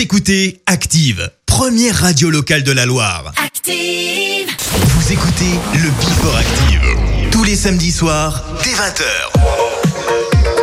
Écoutez Active, première radio locale de la Loire. Active Vous écoutez le Bifor Active, tous les samedis soirs, dès 20h.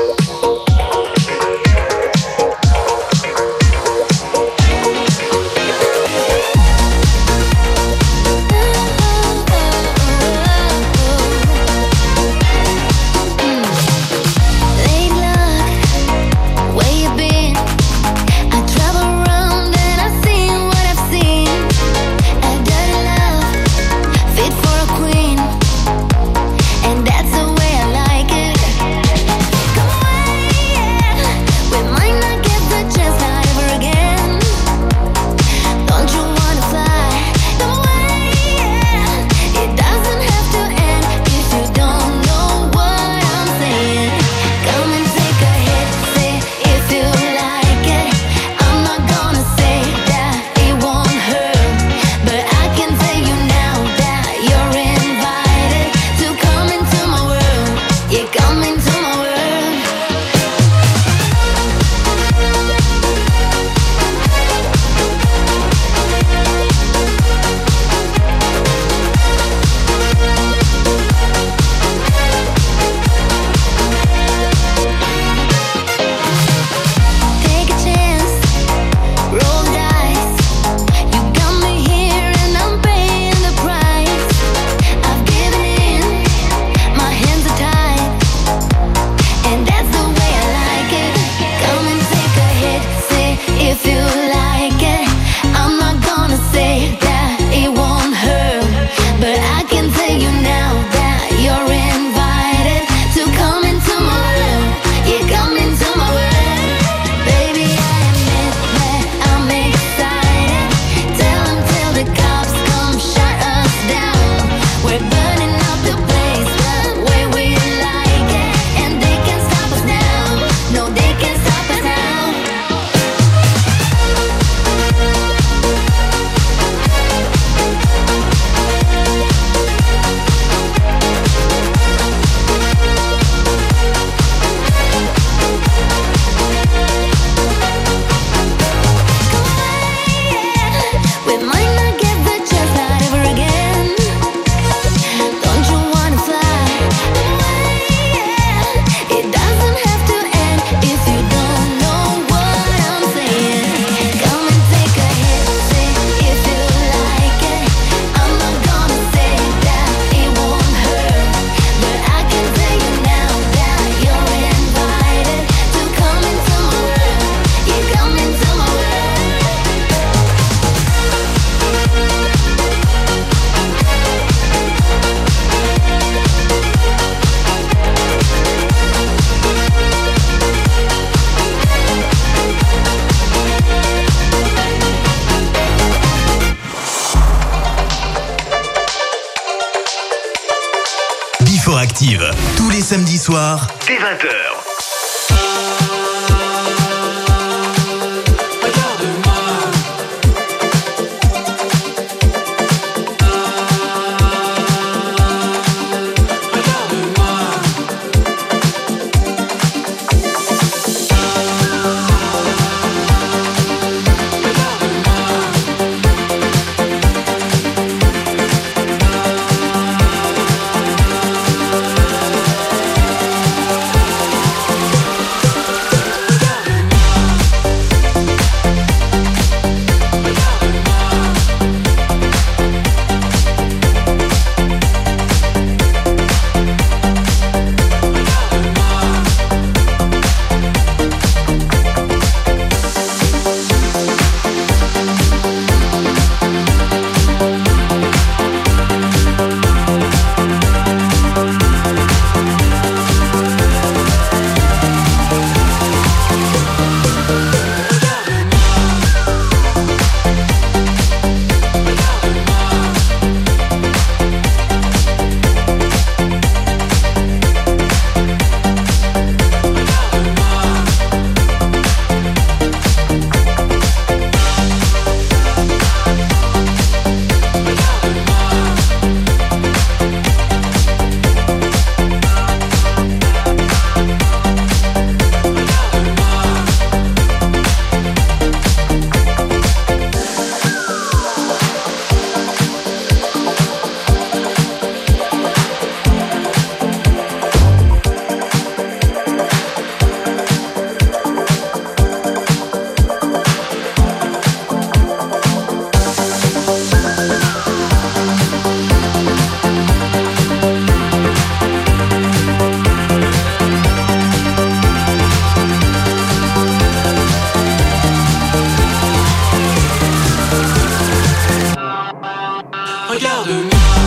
Regarde-moi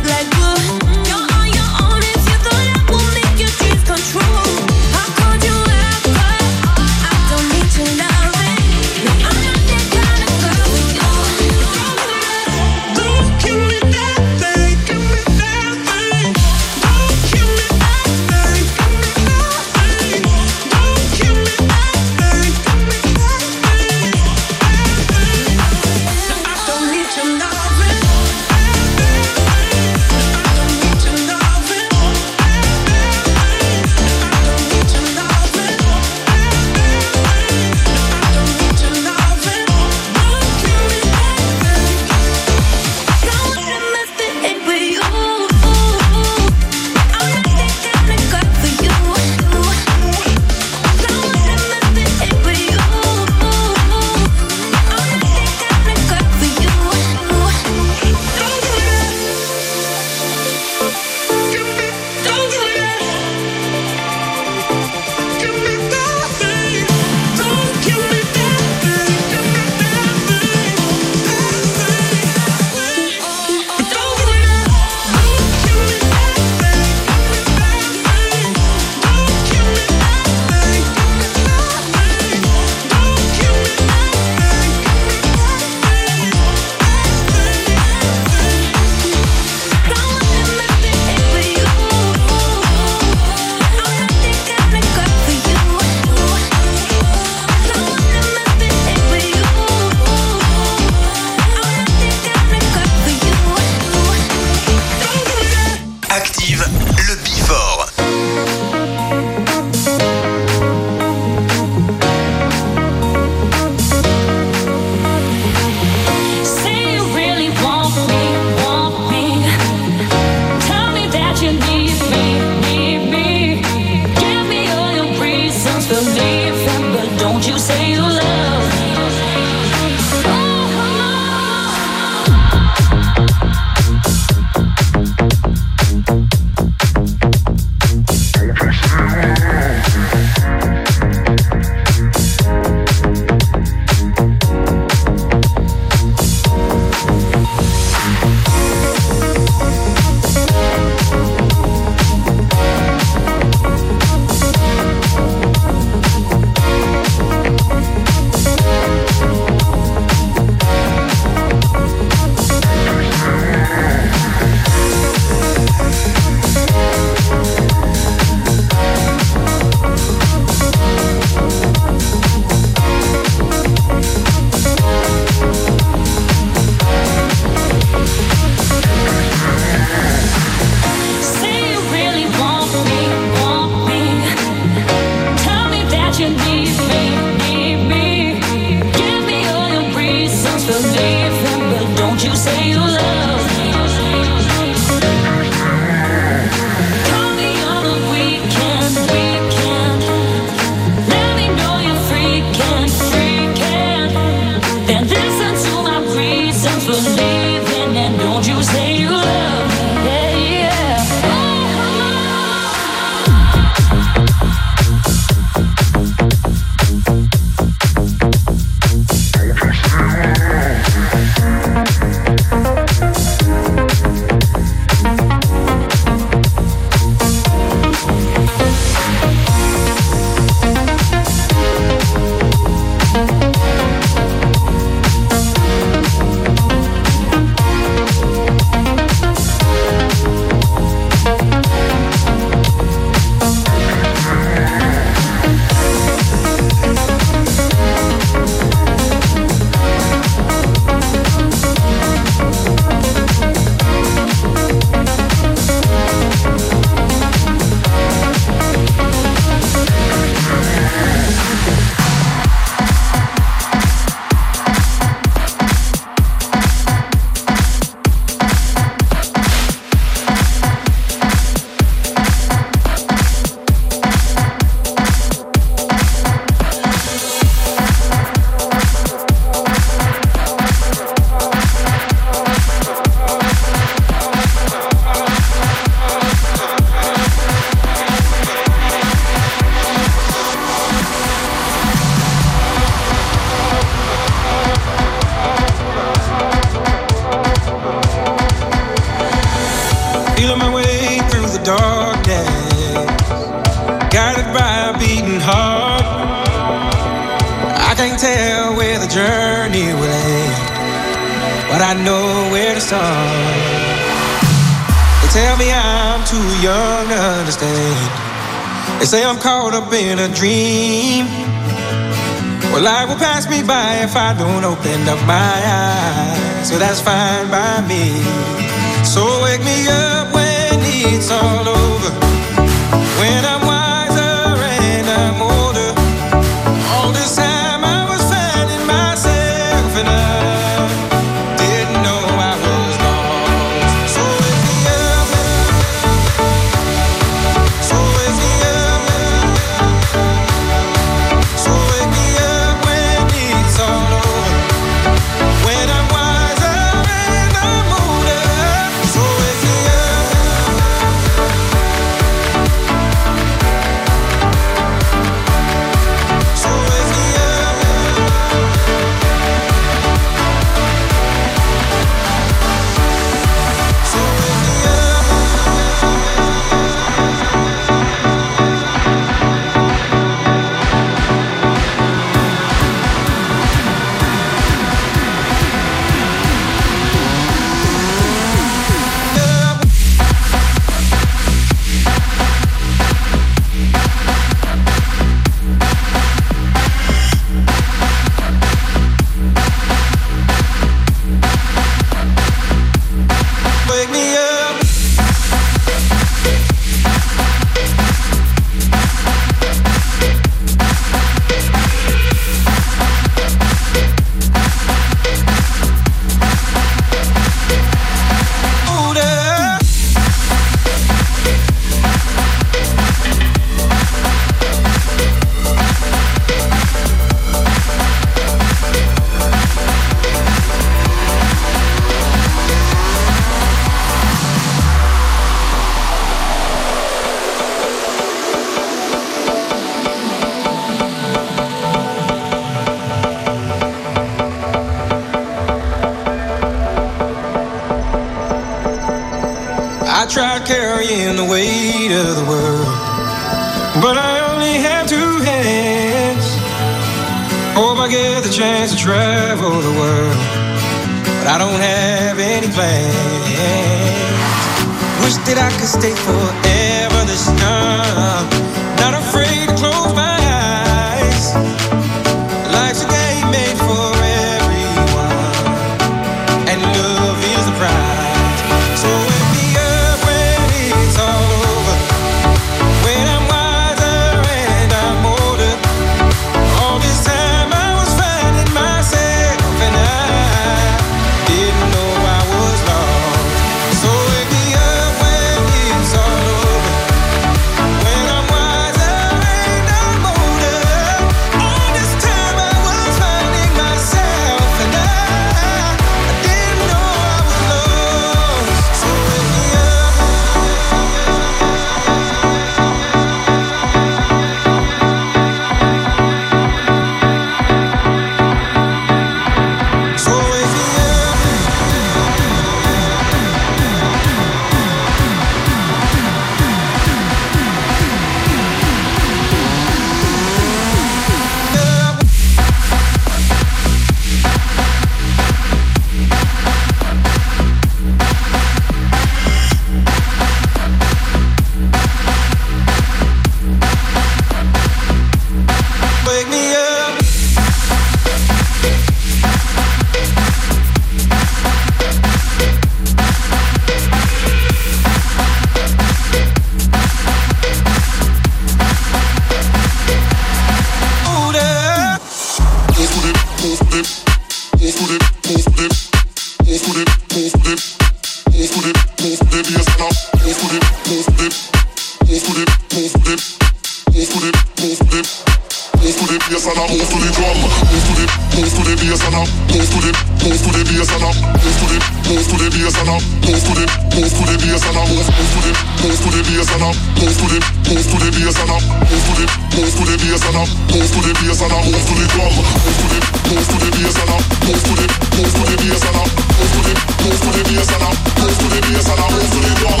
to the move to the bass and I move to the move to the bass and I move to the bass and I move to the drum. Move to the move to the bass and I move to the move to the bass and I move to the move to the bass and I move to the bass and I move to the drum.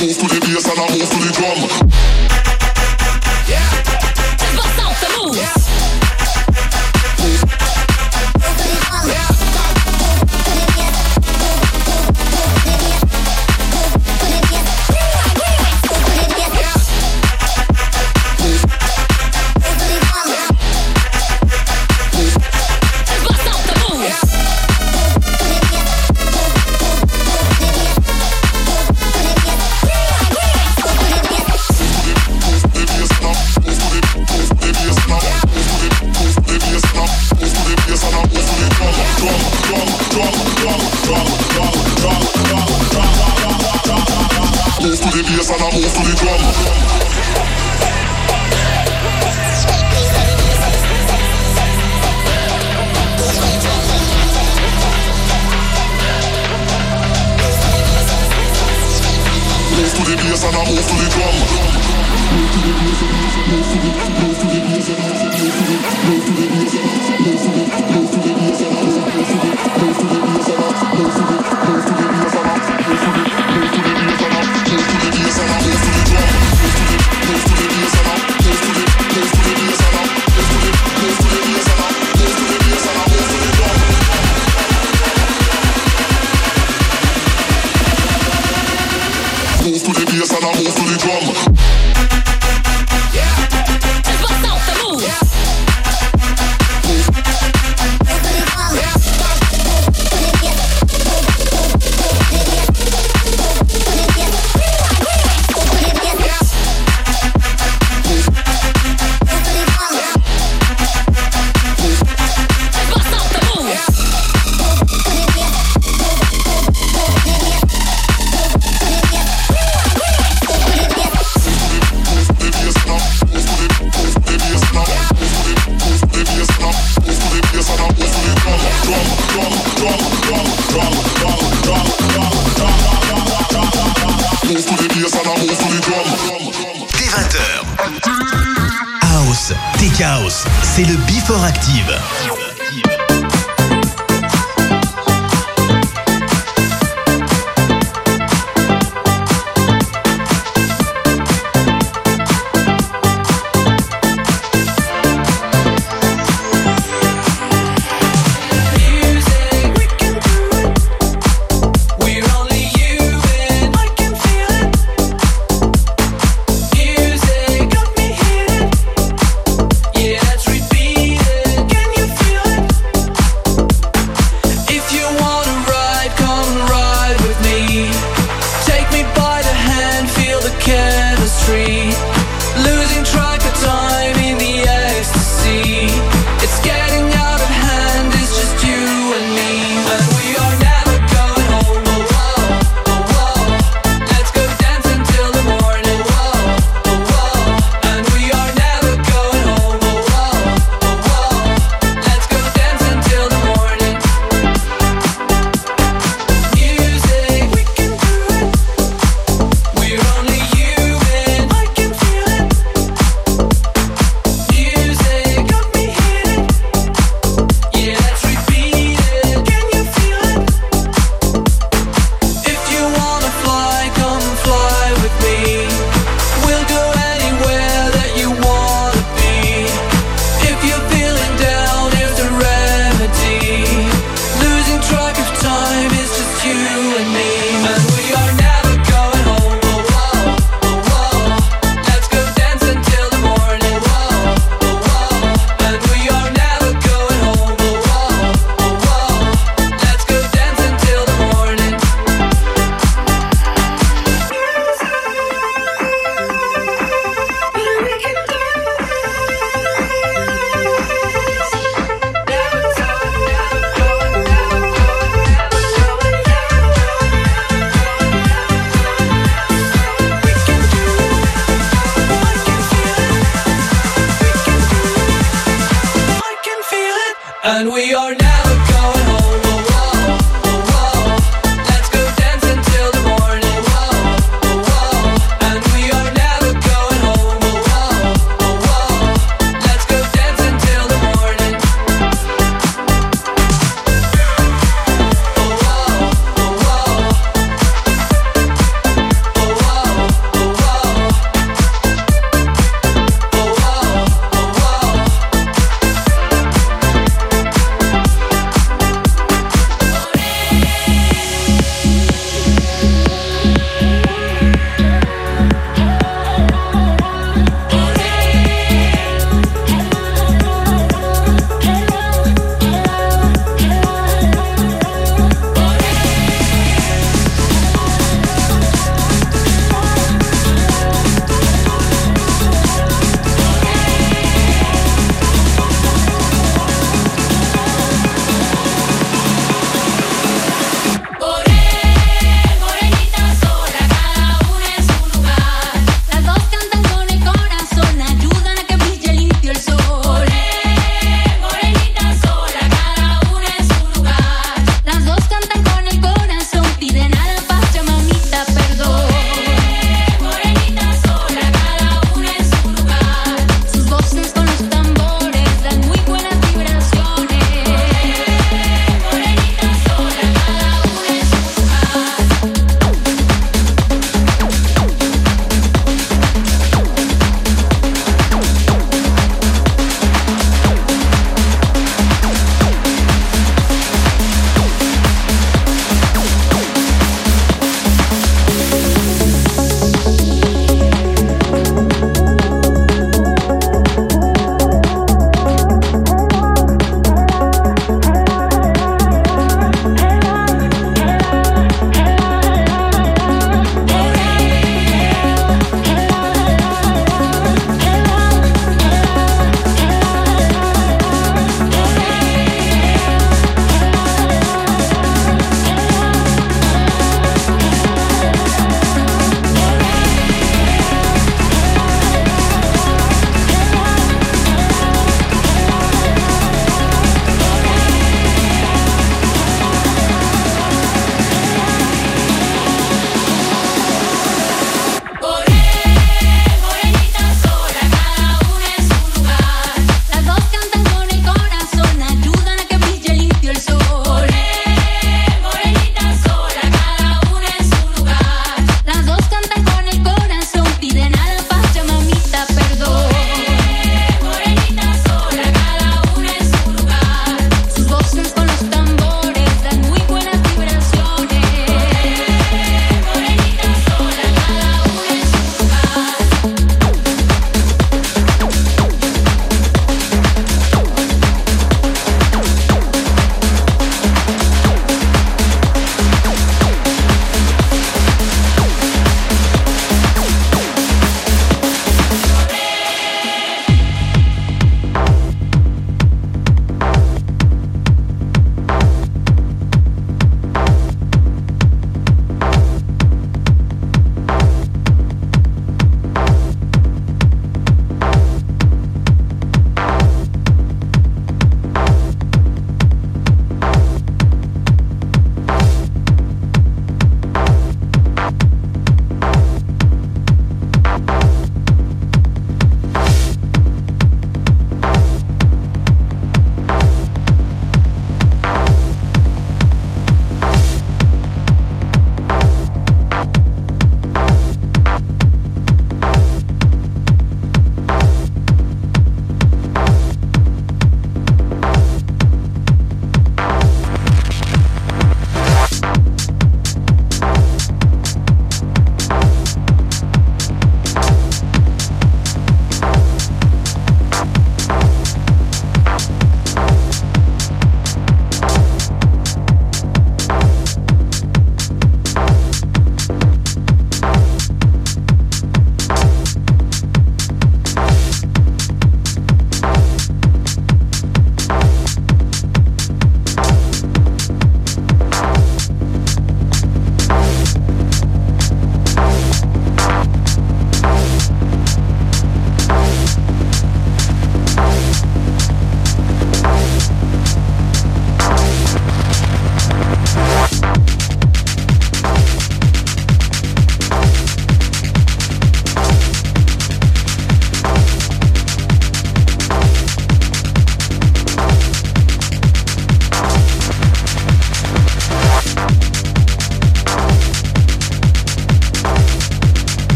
Move to the bass and I move to the drum. Yeah. Just go south and move. Yeah.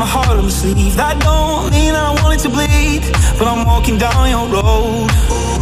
my heart on my sleeve. That don't mean I want it to bleed, but I'm walking down your road.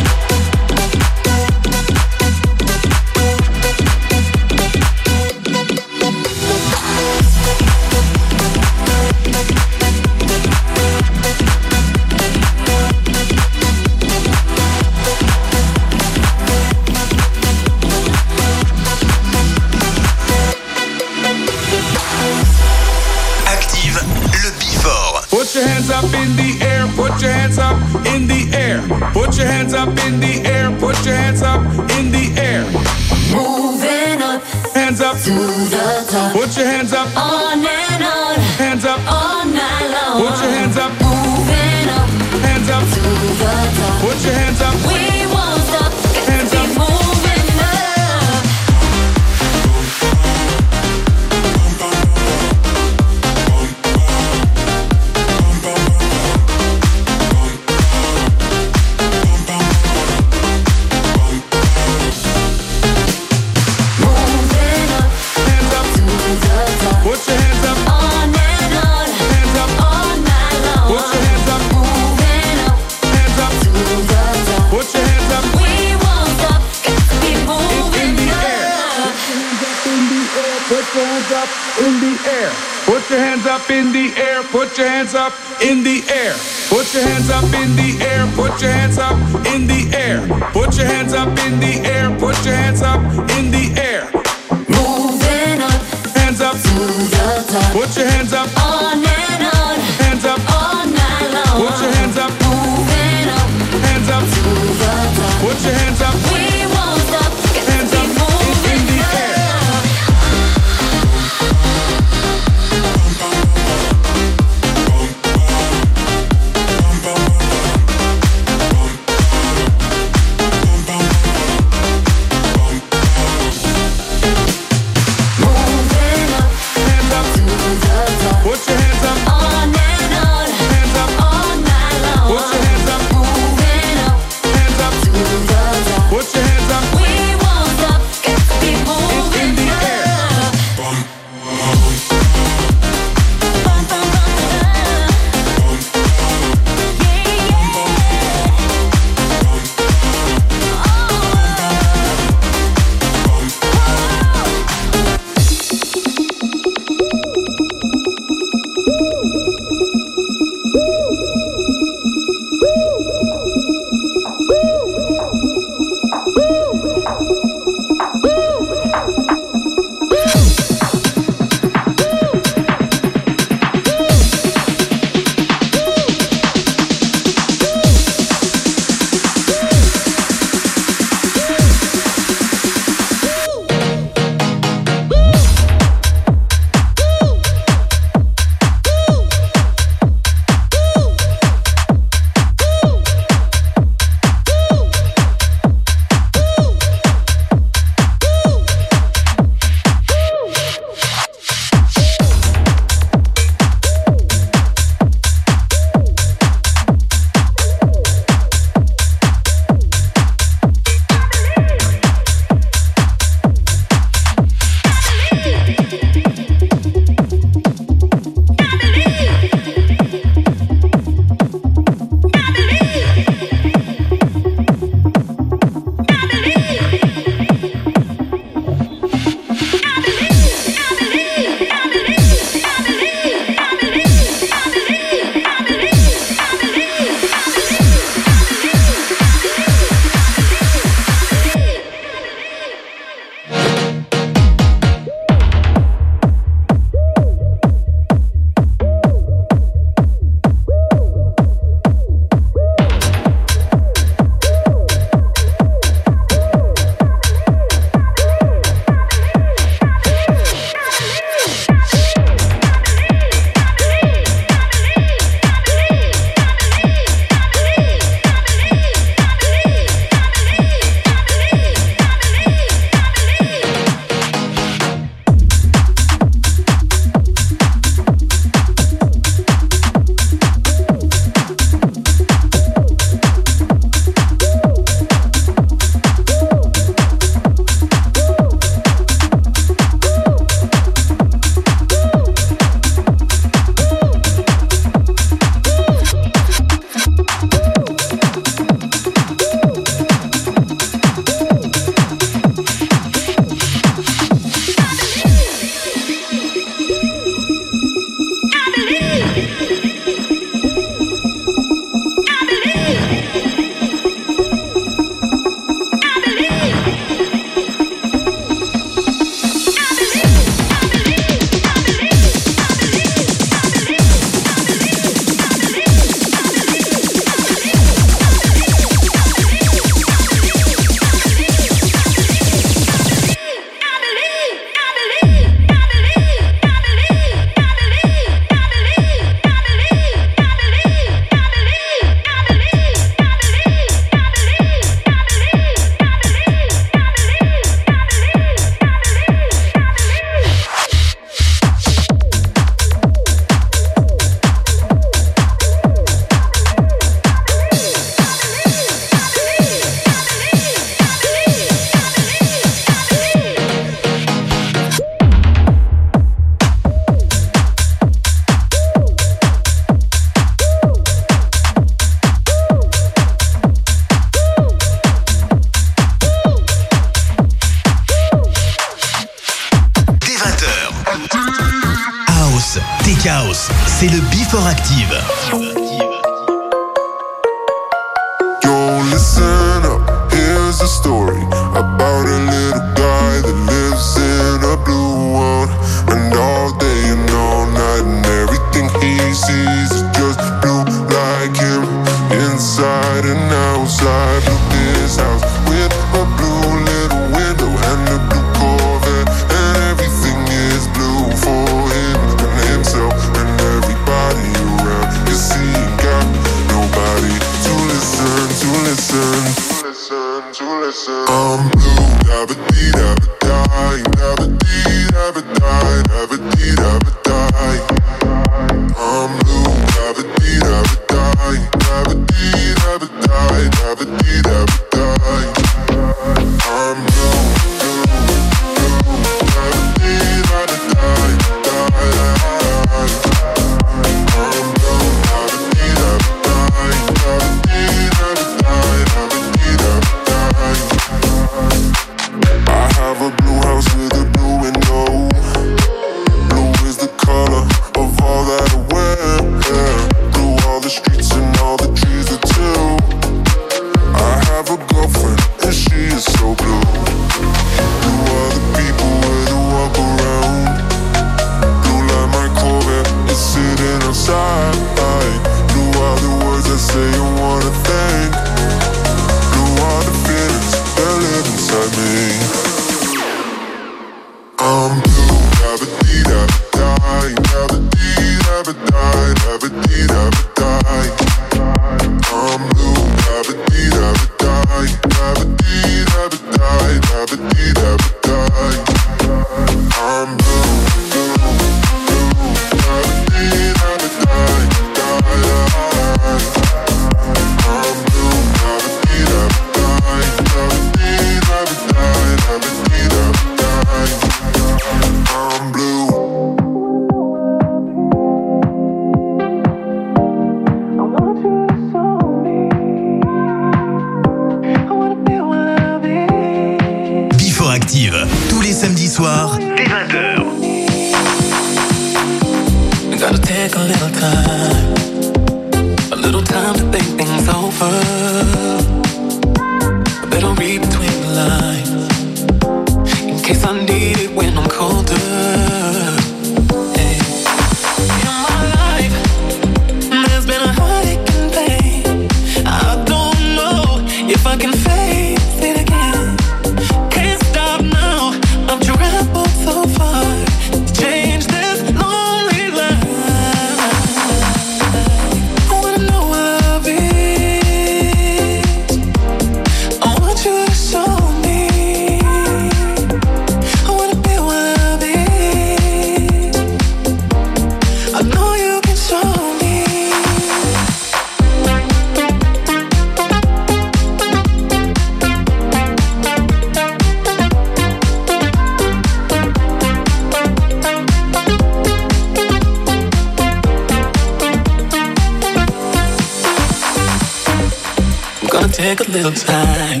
take a little time,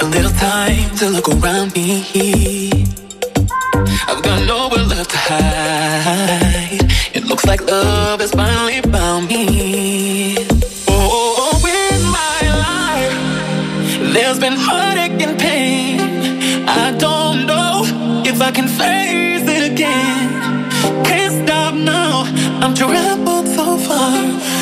a little time to look around me. I've got nowhere left to hide. It looks like love has finally found me. Oh, oh, oh in my life, there's been heartache and pain. I don't know if I can face it again. Can't stop now. I'm traveled so far.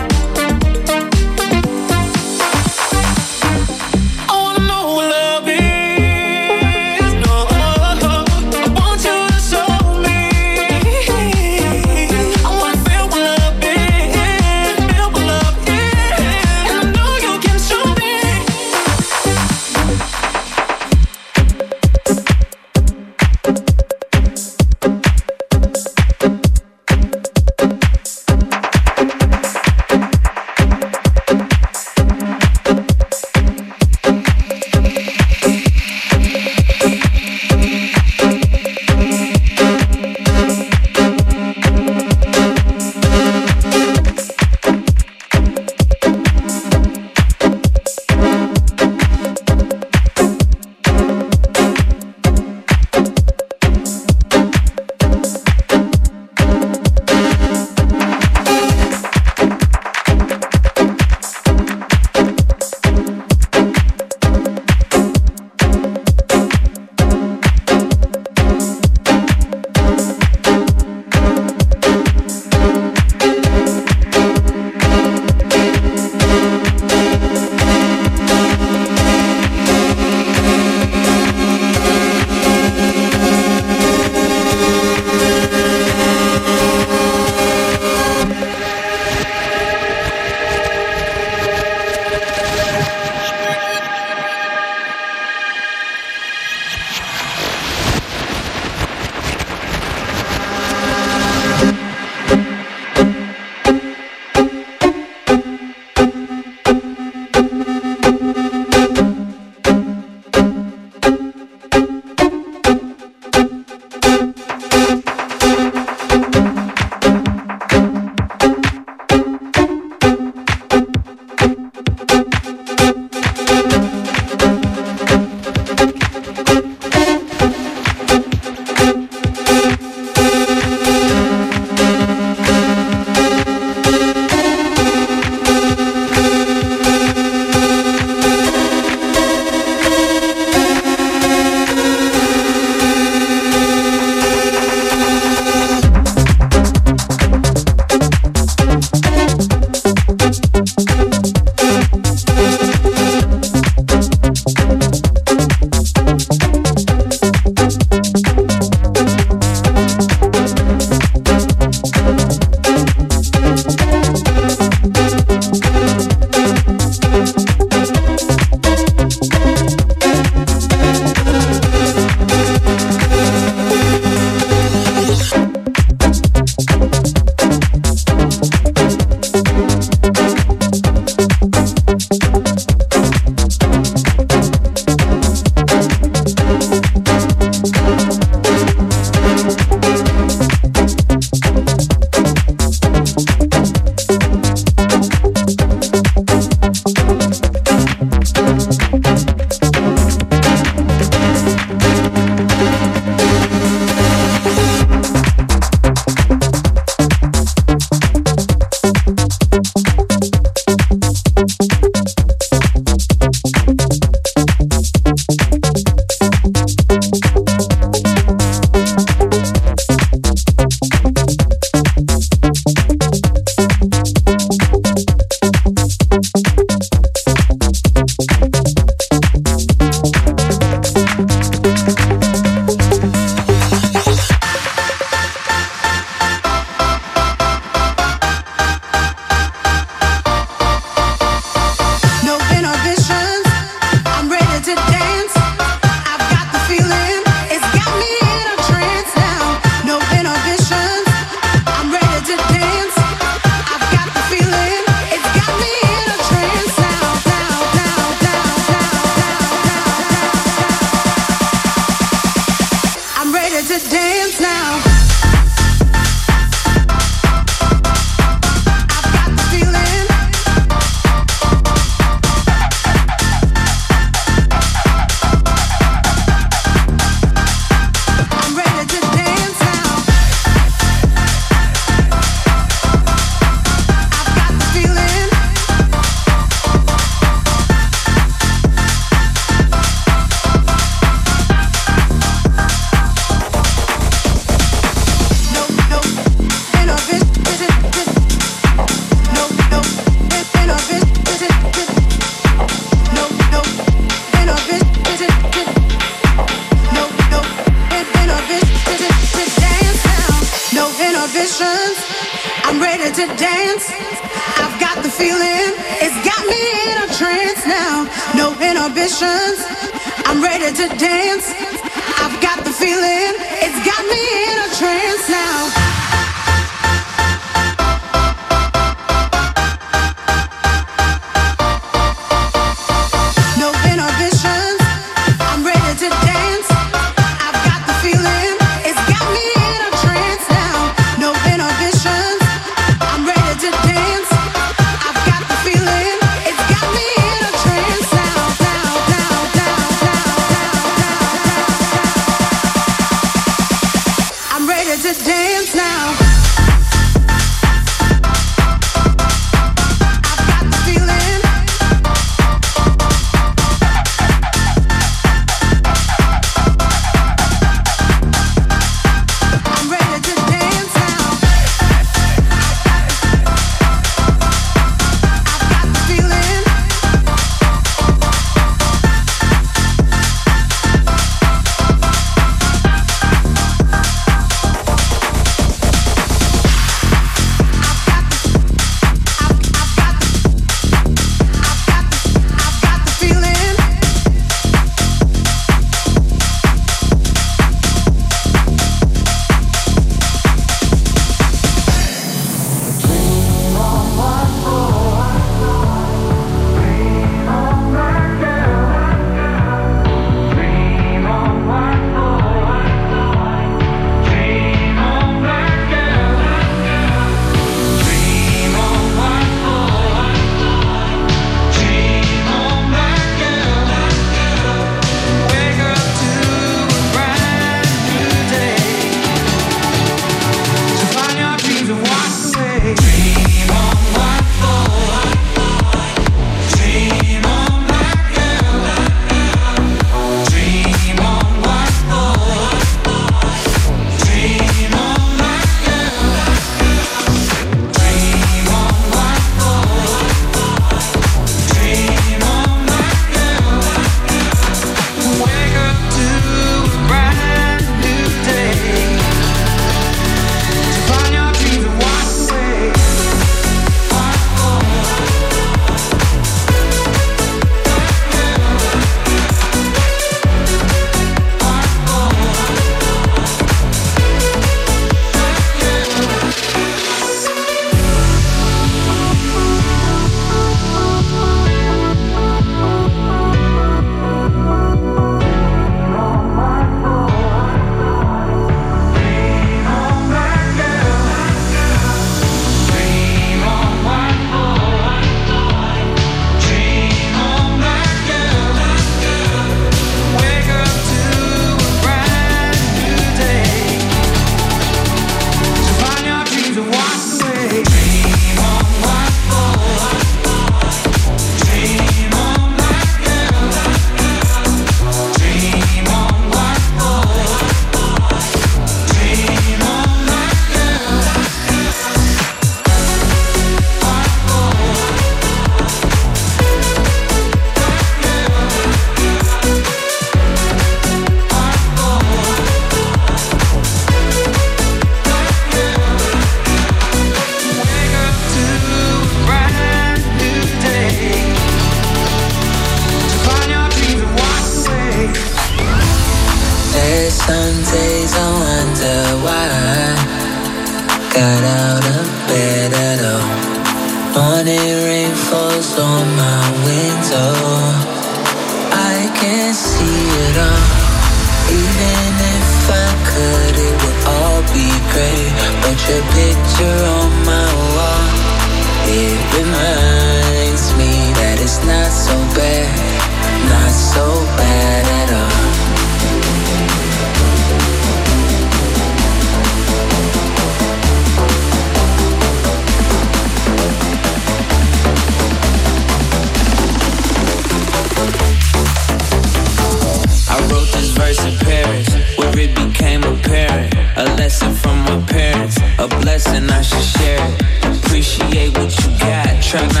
Got,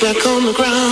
back on the ground.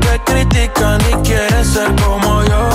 Que critican y quieren ser como yo.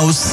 House.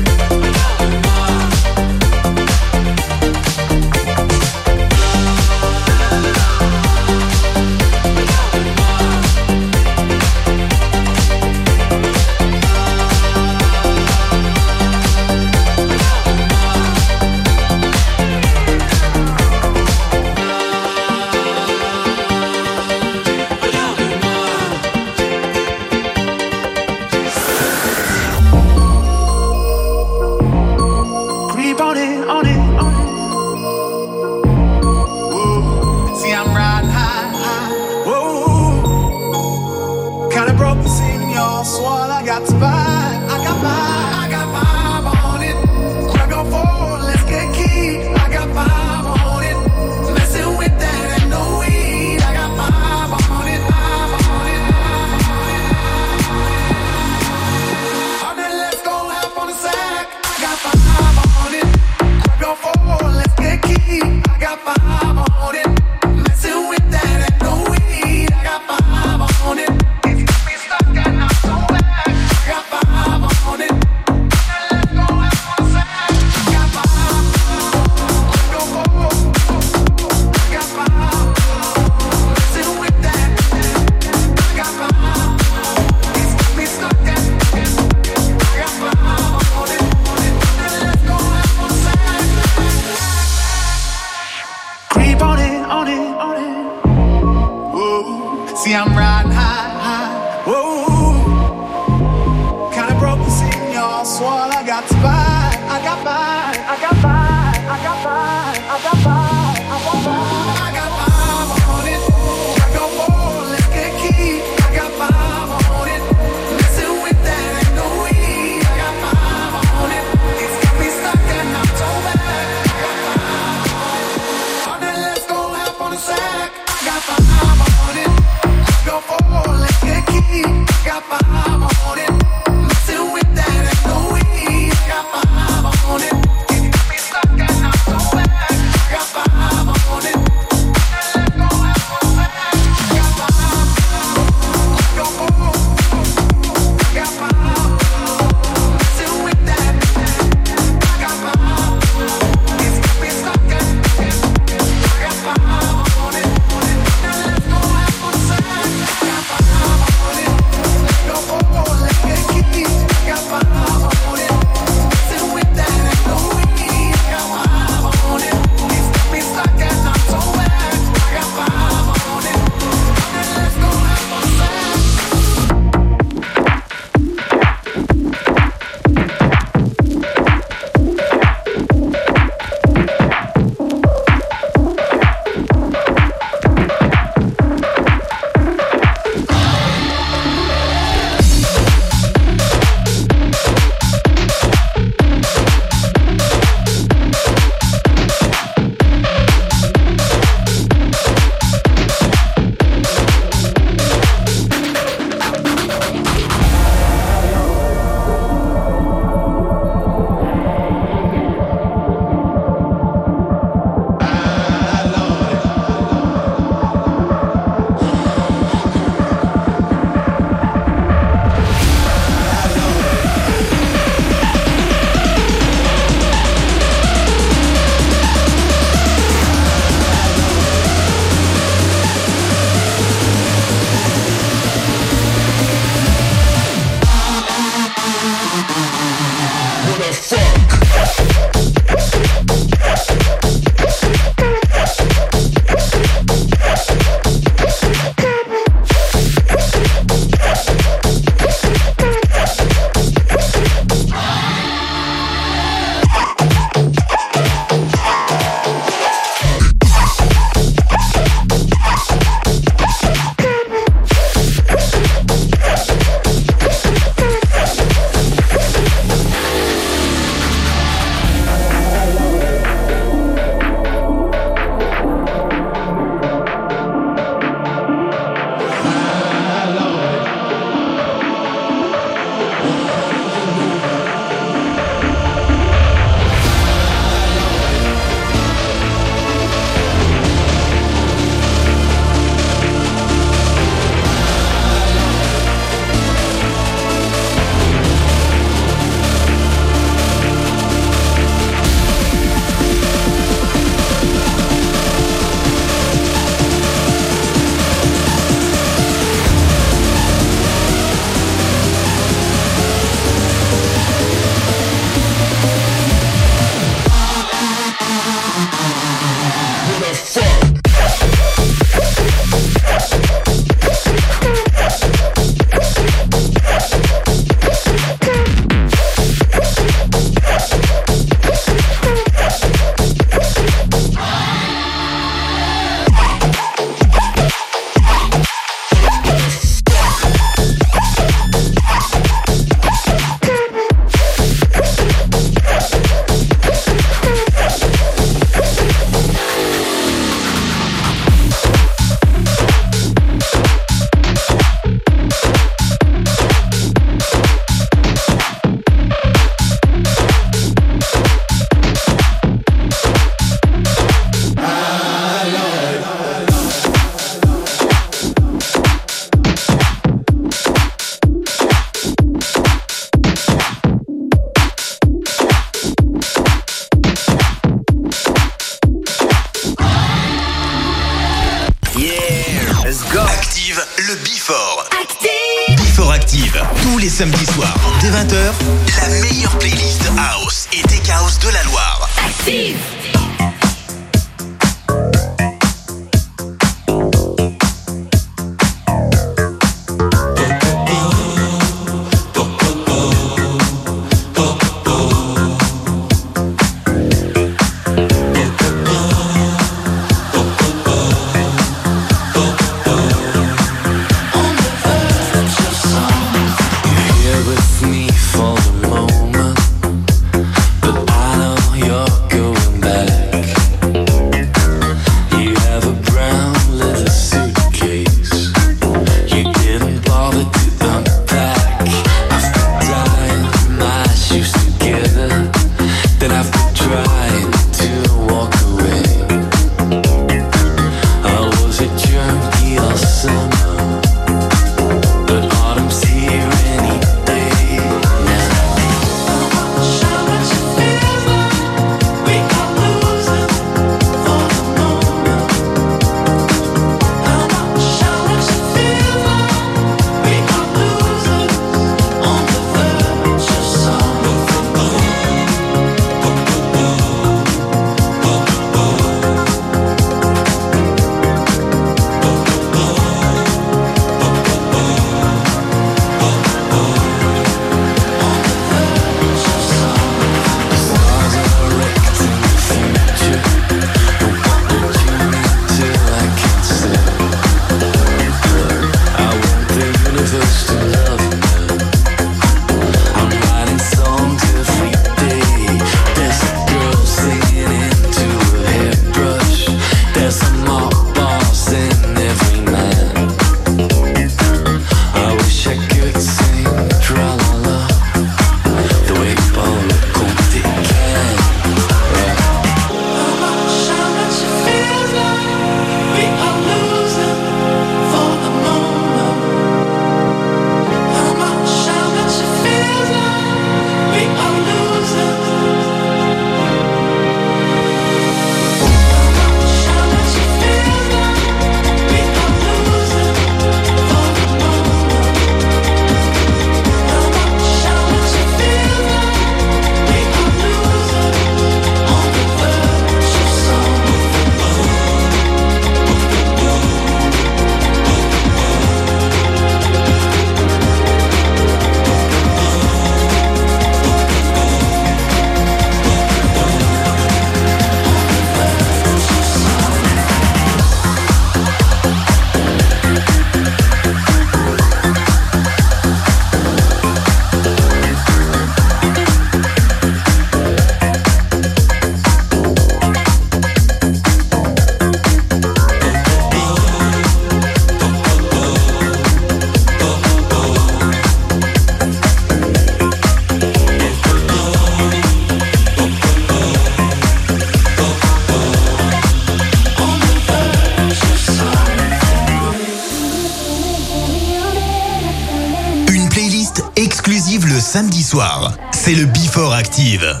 le samedi soir. C'est le Before Active.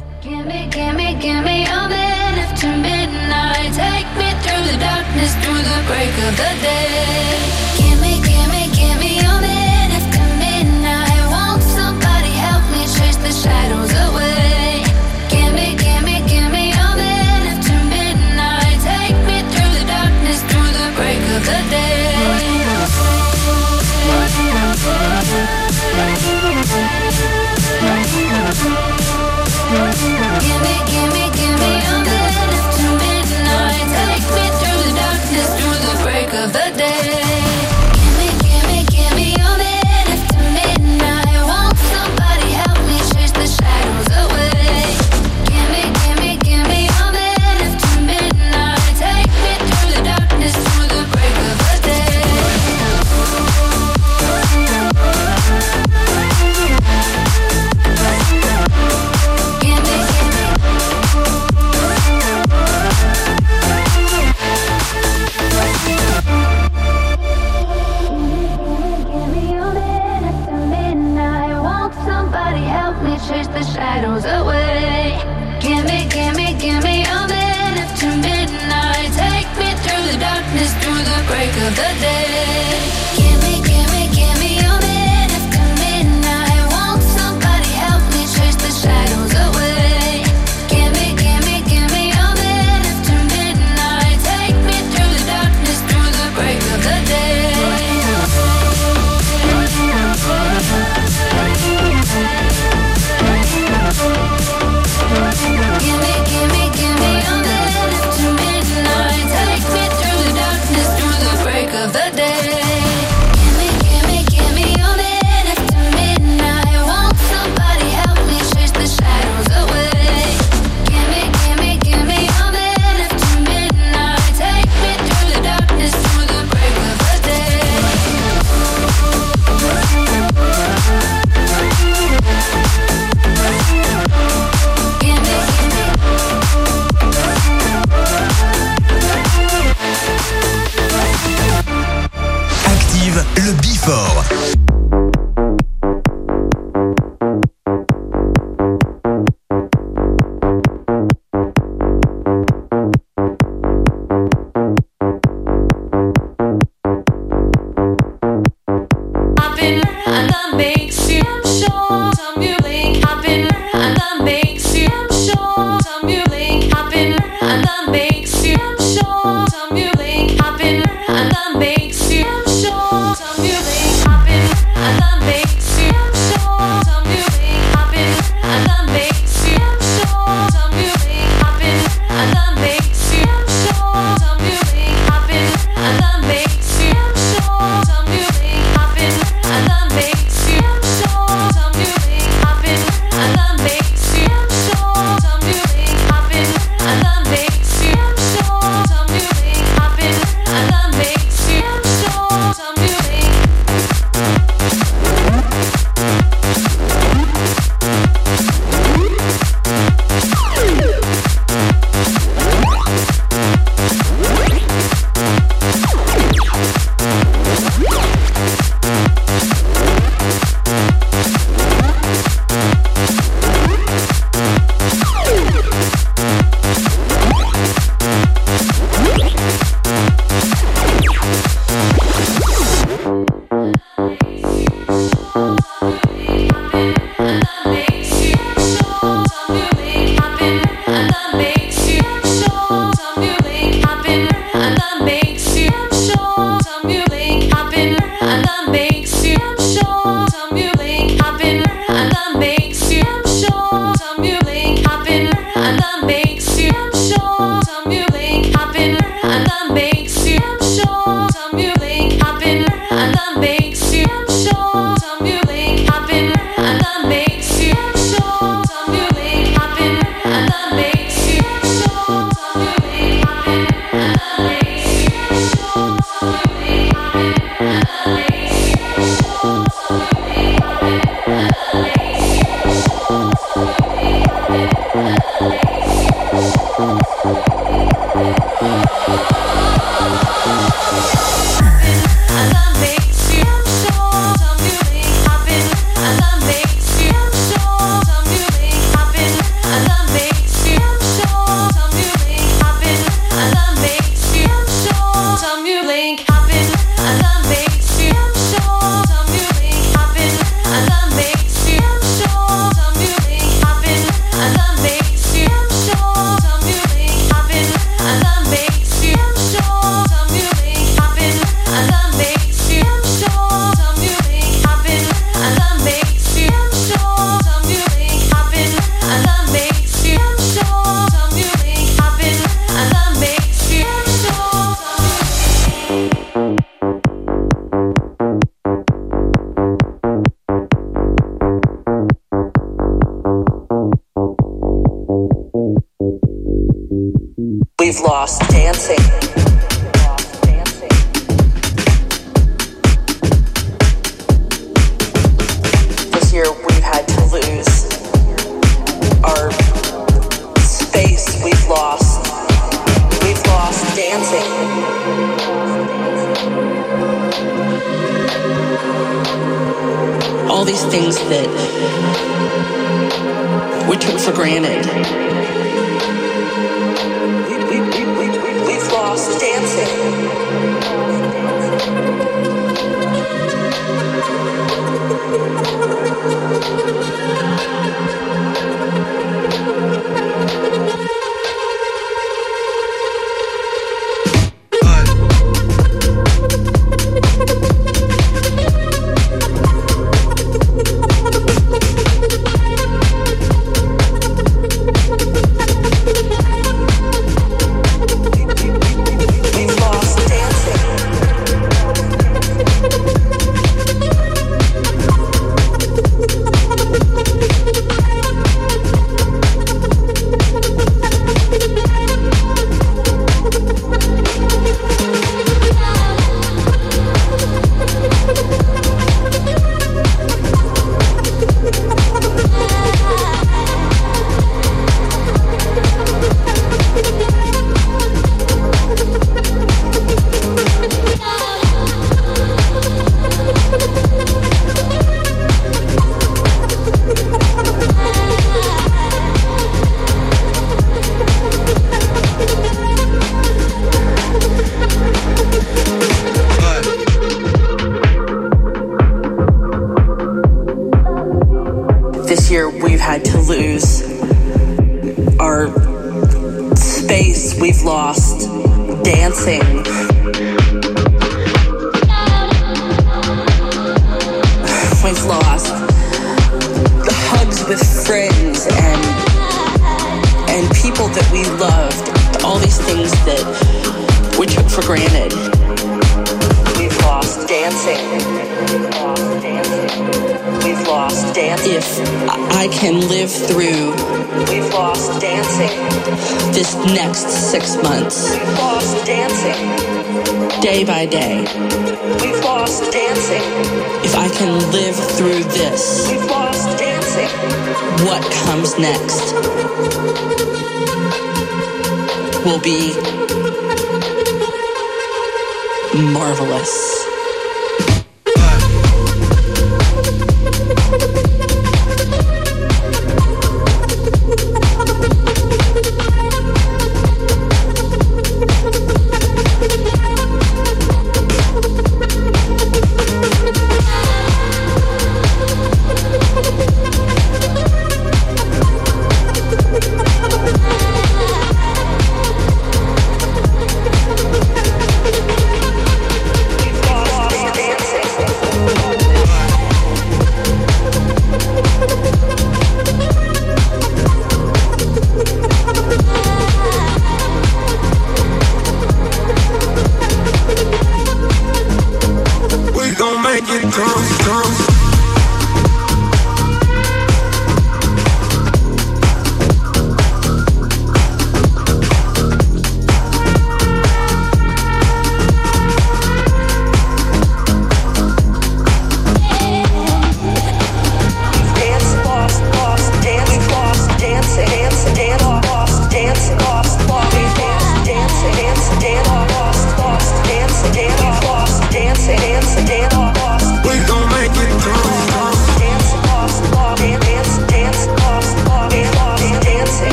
the day. Give me, give me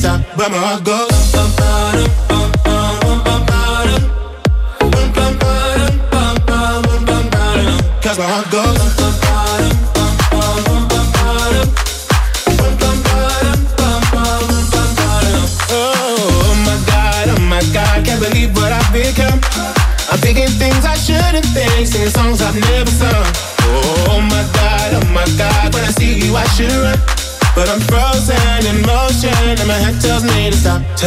ça, vraiment à gauche.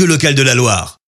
radio locale de la Loire.